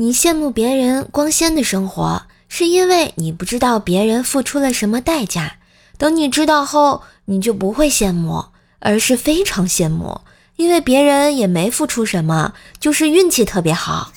你羡慕别人光鲜的生活，是因为你不知道别人付出了什么代价。等你知道后，你就不会羡慕，而是非常羡慕，因为别人也没付出什么，就是运气特别好。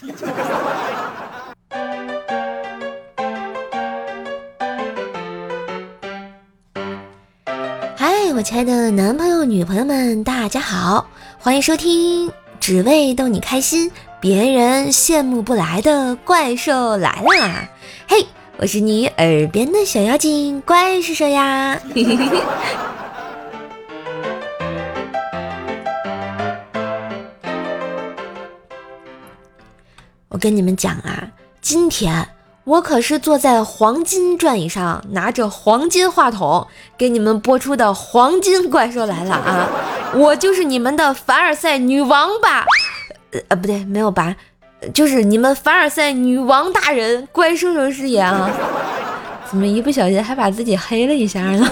嗨，我亲爱的男朋友、女朋友们，大家好，欢迎收听，只为逗你开心，别人羡慕不来的怪兽来啦！嘿。我是你耳边的小妖精，怪兽兽呀！我跟你们讲啊，今天我可是坐在黄金转椅上，拿着黄金话筒给你们播出的黄金怪兽来了啊！我就是你们的凡尔赛女王吧？呃，不对，没有吧？就是你们凡尔赛女王大人怪兽兽师爷啊！怎么一不小心还把自己黑了一下呢？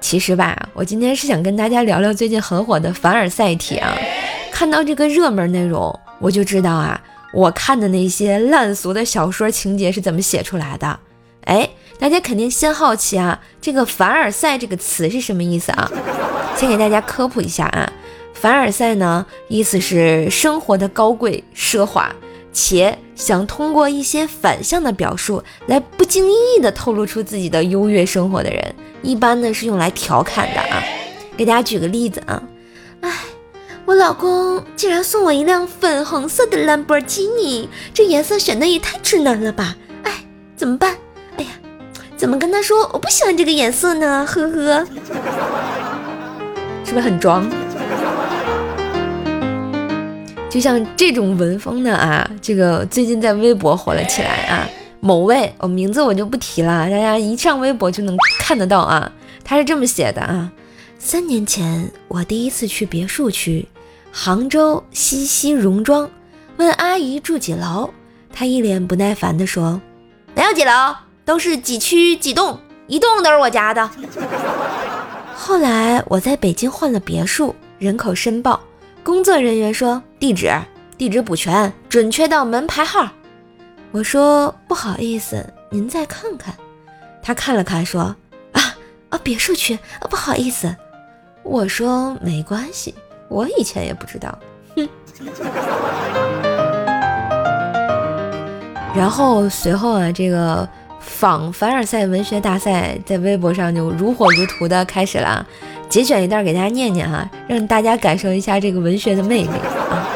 其实吧，我今天是想跟大家聊聊最近很火的凡尔赛体啊。看到这个热门内容，我就知道啊，我看的那些烂俗的小说情节是怎么写出来的。哎，大家肯定先好奇啊，这个凡尔赛这个词是什么意思啊？先给大家科普一下啊。凡尔赛呢，意思是生活的高贵奢华，且想通过一些反向的表述来不经意的透露出自己的优越生活的人，一般呢是用来调侃的啊。给大家举个例子啊，哎，我老公竟然送我一辆粉红色的兰博基尼，这颜色选的也太直男了吧？哎，怎么办？哎呀，怎么跟他说我不喜欢这个颜色呢？呵呵，是不是很装？就像这种文风的啊，这个最近在微博火了起来啊。某位，我名字我就不提了，大家一上微博就能看得到啊。他是这么写的啊：三年前，我第一次去别墅区，杭州西溪戎庄，问阿姨住几楼，她一脸不耐烦地说：“没有几楼，都是几区几栋，一栋都是我家的。”后来我在北京换了别墅，人口申报。工作人员说：“地址，地址补全，准确到门牌号。”我说：“不好意思，您再看看。”他看了看，说：“啊啊，别墅区啊，不好意思。”我说：“没关系，我以前也不知道。”哼。然后随后啊，这个仿凡尔赛文学大赛在微博上就如火如荼的开始了。节选一段给大家念念哈，让大家感受一下这个文学的魅力啊。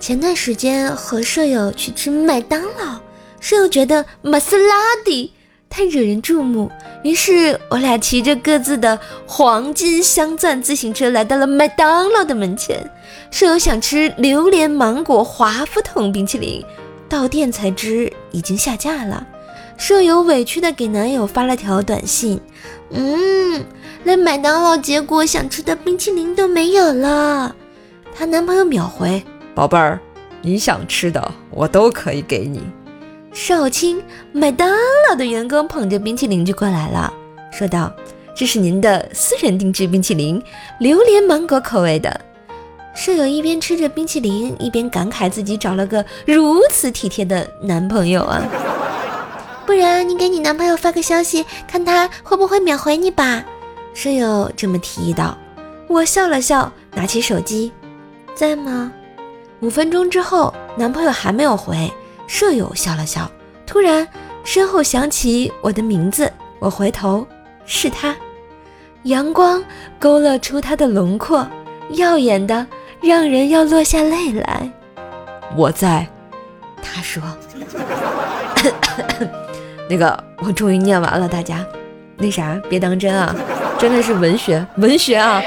前段时间和舍友去吃麦当劳，舍友觉得玛莎拉蒂太惹人注目，于是我俩骑着各自的黄金镶钻自行车来到了麦当劳的门前。舍友想吃榴莲芒果华夫桶冰淇淋，到店才知已经下架了。舍友委屈的给男友发了条短信，嗯。连麦当劳，结果想吃的冰淇淋都没有了。她男朋友秒回：“宝贝儿，你想吃的我都可以给你。”少卿，麦当劳的员工捧着冰淇淋就过来了，说道：“这是您的私人定制冰淇淋，榴莲芒果口味的。”舍友一边吃着冰淇淋，一边感慨自己找了个如此体贴的男朋友啊！不然你给你男朋友发个消息，看他会不会秒回你吧。舍友这么提议道，我笑了笑，拿起手机，在吗？五分钟之后，男朋友还没有回，舍友笑了笑，突然身后响起我的名字，我回头，是他，阳光勾勒出他的轮廓，耀眼的让人要落下泪来。我在，他说，那个我终于念完了，大家，那啥别当真啊。真的是文学，文学啊！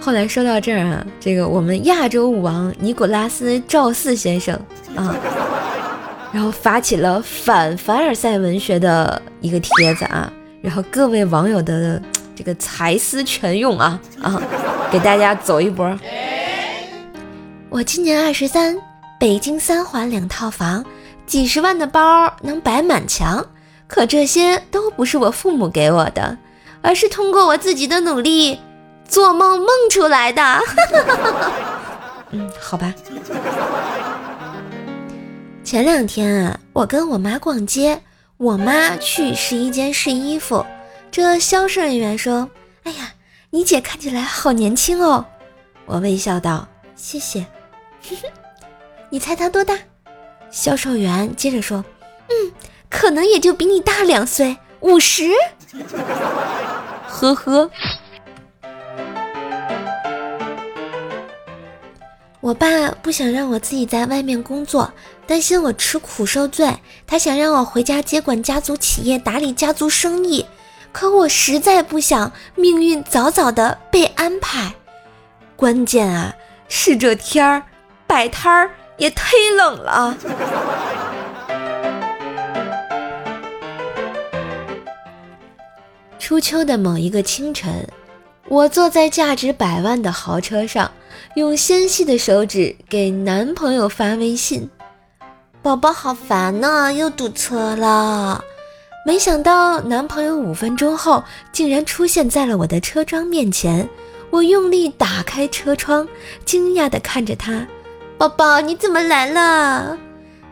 后来说到这儿啊，这个我们亚洲舞王尼古拉斯赵四先生啊，然后发起了反凡尔赛文学的一个帖子啊，然后各位网友的这个才思泉涌啊啊，给大家走一波。我今年二十三，北京三环两套房，几十万的包能摆满墙。可这些都不是我父母给我的，而是通过我自己的努力做梦梦出来的。嗯，好吧。前两天啊，我跟我妈逛街，我妈去试衣间试衣服，这销售人员说：“哎呀，你姐看起来好年轻哦。”我微笑道：“谢谢。” 你猜他多大？销售员接着说：“嗯，可能也就比你大两岁，五十。”呵呵。我爸不想让我自己在外面工作，担心我吃苦受罪，他想让我回家接管家族企业，打理家族生意。可我实在不想命运早早的被安排。关键啊，是这天儿摆摊儿也忒冷了。初秋的某一个清晨，我坐在价值百万的豪车上。用纤细的手指给男朋友发微信，宝宝好烦呢，又堵车了。没想到男朋友五分钟后竟然出现在了我的车窗面前。我用力打开车窗，惊讶地看着他，宝宝你怎么来了？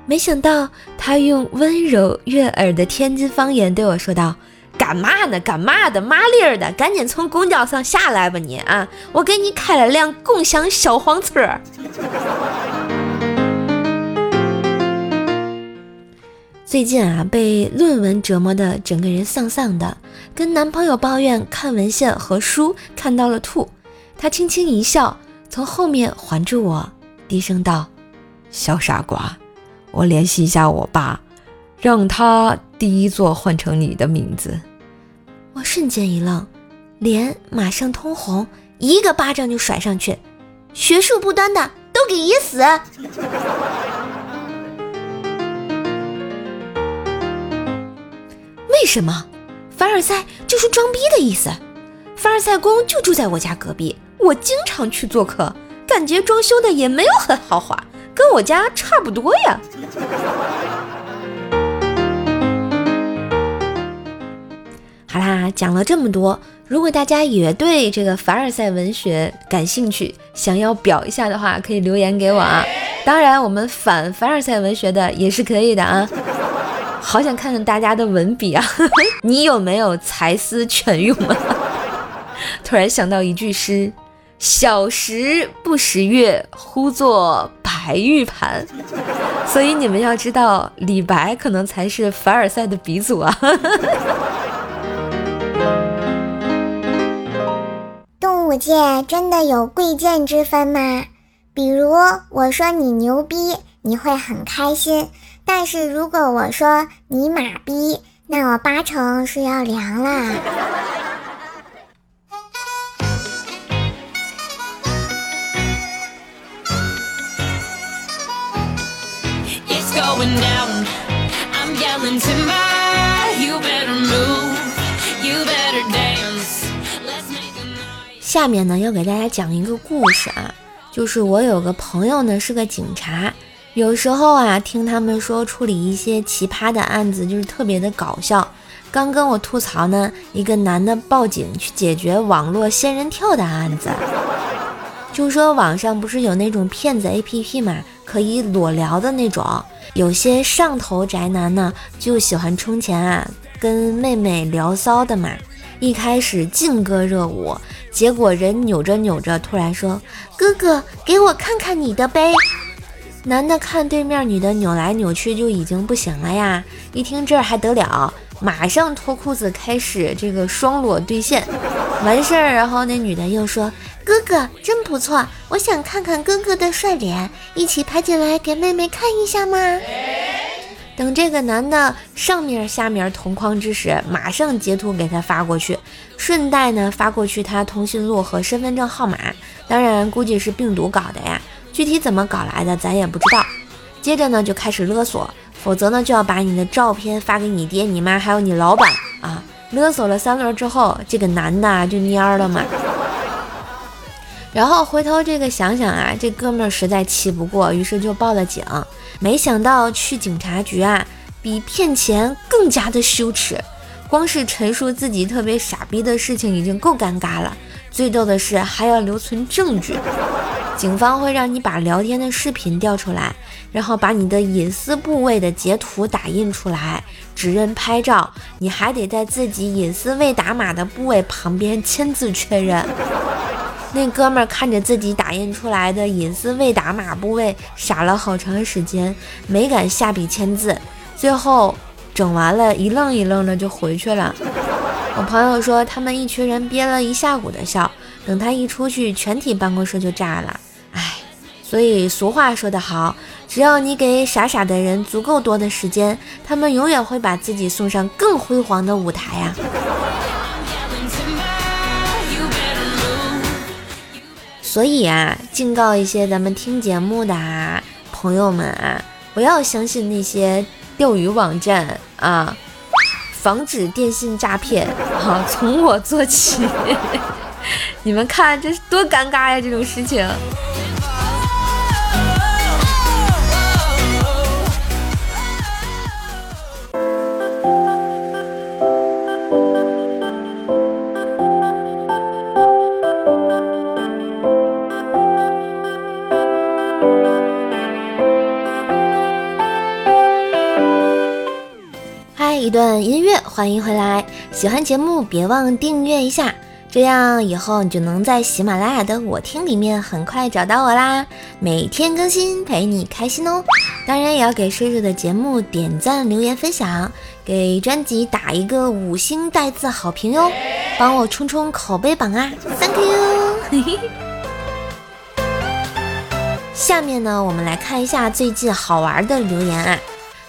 没想到他用温柔悦耳的天津方言对我说道。干嘛呢？干嘛的？麻利儿的，赶紧从公交上下来吧！你啊，我给你开了辆共享小黄车。最近啊，被论文折磨的整个人丧丧的，跟男朋友抱怨看文献和书看到了吐。他轻轻一笑，从后面环住我，低声道：“小傻瓜，我联系一下我爸，让他第一座换成你的名字。”我瞬间一愣，脸马上通红，一个巴掌就甩上去。学术不端的都给噎死！为什么？凡尔赛就是装逼的意思。凡尔赛宫就住在我家隔壁，我经常去做客，感觉装修的也没有很豪华，跟我家差不多呀。好啦，讲了这么多，如果大家也对这个凡尔赛文学感兴趣，想要表一下的话，可以留言给我啊。当然，我们反凡尔赛文学的也是可以的啊。好想看看大家的文笔啊，你有没有才思泉涌啊？突然想到一句诗：“小时不识月，呼作白玉盘。”所以你们要知道，李白可能才是凡尔赛的鼻祖啊。动物界真的有贵贱之分吗？比如我说你牛逼，你会很开心；但是如果我说你马逼，那我八成是要凉啦。Going down. I'm yelling timberyou better move. You better dance. Let's make a night 下面呢要给大家讲一个故事啊。就是我有个朋友呢是个警察。有时候啊听他们说处理一些奇葩的案子就是特别的搞笑。刚跟我吐槽呢一个男的报警去解决网络仙人跳的案子。就说网上不是有那种骗子 app 嘛可以裸聊的那种，有些上头宅男呢就喜欢充钱啊，跟妹妹聊骚的嘛。一开始劲歌热舞，结果人扭着扭着，突然说：“哥哥，给我看看你的呗。”男的看对面女的扭来扭去，就已经不行了呀。一听这还得了，马上脱裤子开始这个双裸对线。完事儿，然后那女的又说：“哥哥真不错，我想看看哥哥的帅脸，一起拍进来给妹妹看一下吗？”等这个男的上面下面同框之时，马上截图给他发过去，顺带呢发过去他通讯录和身份证号码。当然，估计是病毒搞的呀，具体怎么搞来的咱也不知道。接着呢就开始勒索，否则呢就要把你的照片发给你爹、你妈还有你老板啊。勒索了三轮之后，这个男的就蔫儿了嘛。然后回头这个想想啊，这哥们儿实在气不过，于是就报了警。没想到去警察局啊，比骗钱更加的羞耻。光是陈述自己特别傻逼的事情已经够尴尬了，最逗的是还要留存证据。警方会让你把聊天的视频调出来，然后把你的隐私部位的截图打印出来，指认拍照，你还得在自己隐私未打码的部位旁边签字确认。那哥们儿看着自己打印出来的隐私未打码部位，傻了好长时间，没敢下笔签字。最后整完了，一愣一愣的就回去了。我朋友说，他们一群人憋了一下午的笑，等他一出去，全体办公室就炸了。唉，所以俗话说得好，只要你给傻傻的人足够多的时间，他们永远会把自己送上更辉煌的舞台呀。所以啊，警告一些咱们听节目的啊朋友们啊，不要相信那些钓鱼网站啊，防止电信诈骗。啊，从我做起。你们看，这是多尴尬呀！这种事情。欢迎回来！喜欢节目别忘订阅一下。这样以后你就能在喜马拉雅的我听里面很快找到我啦，每天更新陪你开心哦。当然也要给叔叔的节目点赞、留言、分享，给专辑打一个五星带字好评哟，帮我冲冲口碑榜啊！Thank you。下面呢，我们来看一下最近好玩的留言啊。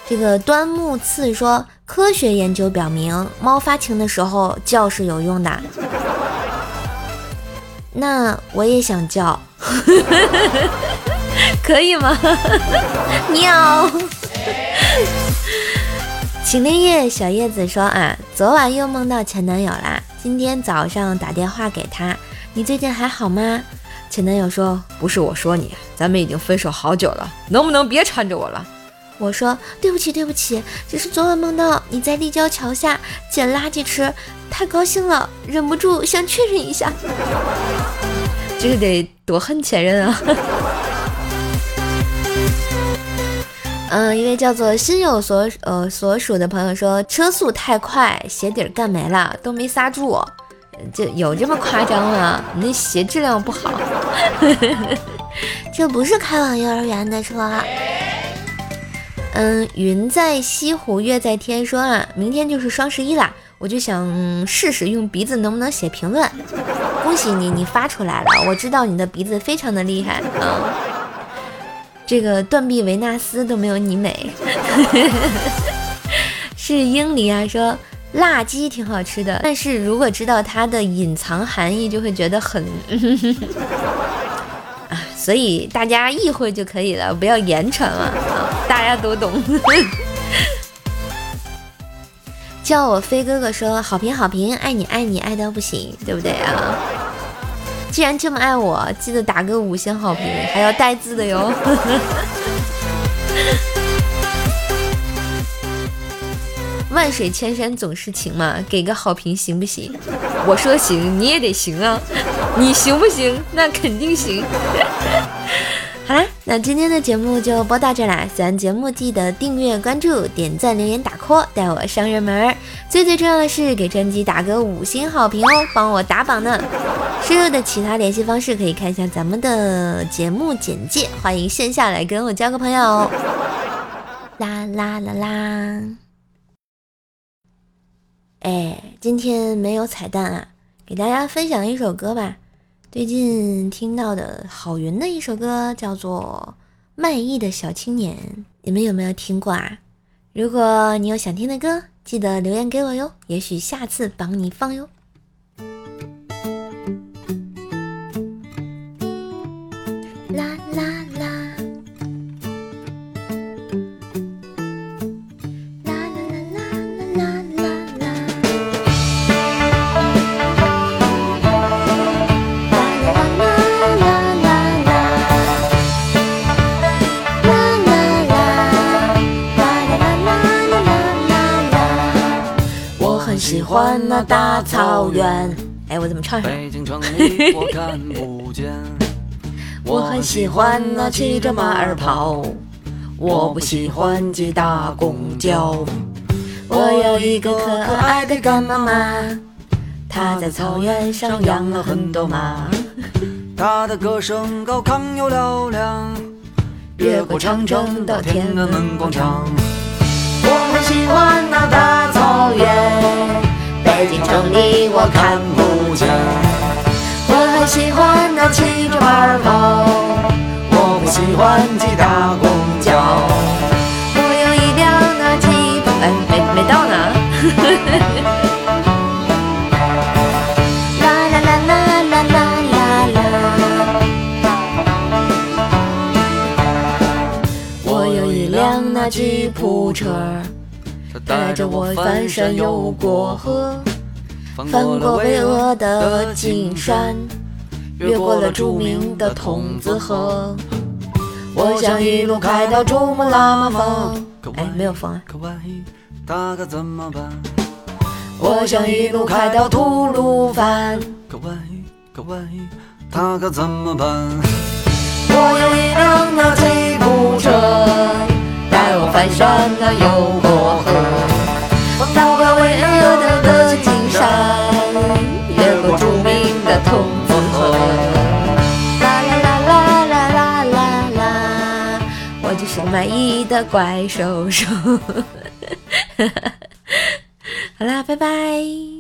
这个端木刺说，科学研究表明，猫发情的时候叫是有用的。那我也想叫，可以吗？喵。晴天叶小叶子说啊，昨晚又梦到前男友啦，今天早上打电话给他，你最近还好吗？前男友说，不是我说你，咱们已经分手好久了，能不能别缠着我了？我说对不起对不起，只是昨晚梦到你在立交桥下捡垃圾吃。太高兴了，忍不住想确认一下，这是得多恨前任啊！嗯，一位叫做心有所呃所属的朋友说，车速太快，鞋底干没了，都没刹住，这有这么夸张吗？你那鞋质量不好，这不是开往幼儿园的车。嗯，云在西湖，月在天，说啊，明天就是双十一啦。我就想试试用鼻子能不能写评论，恭喜你，你发出来了。我知道你的鼻子非常的厉害啊，这个断臂维纳斯都没有你美。是英里啊，说辣鸡挺好吃的，但是如果知道它的隐藏含义，就会觉得很 啊，所以大家意会就可以了，不要言传了啊，大家都懂。叫我飞哥哥说好评好评，爱你爱你爱到不行，对不对啊？既然这么爱我，记得打个五星好评，还要带字的哟。万水千山总是情嘛，给个好评行不行？我说行，你也得行啊。你行不行？那肯定行。那今天的节目就播到这啦！喜欢节目记得订阅、关注、点赞、留言、打 call，带我上热门。最最重要的是给专辑打个五星好评哦，帮我打榜呢。输入的其他联系方式可以看一下咱们的节目简介。欢迎线下来跟我交个朋友。啦啦啦啦！哎，今天没有彩蛋啊，给大家分享一首歌吧。最近听到的郝云的一首歌叫做《卖艺的小青年》，你们有没有听过啊？如果你有想听的歌，记得留言给我哟，也许下次帮你放哟。那大草原。哎，我怎么唱上？我很喜欢那骑着马儿跑，我不喜欢挤大公交。我有一个可爱的干妈妈，她在草原上养了很多马。她的歌声高亢又嘹亮，越过长城到天安门广场。我很喜欢那大草原，在城里我看不见。我很喜欢那骑着马跑，我不喜欢挤大公交。我有一辆那吉普，哎，没没到呢。啦 啦啦啦啦啦啦啦！我有一辆那吉普车。它带着我翻山又过河，翻过巍峨的金山，越过了著名的筒子河。我想一路开到珠穆朗玛峰。哎，没有风啊。他可怎么办？我想一路开到吐鲁番。可万一，可万一，他可怎么办？我有一辆那吉普车，带我翻山那又过满意的怪兽兽。好啦，拜拜。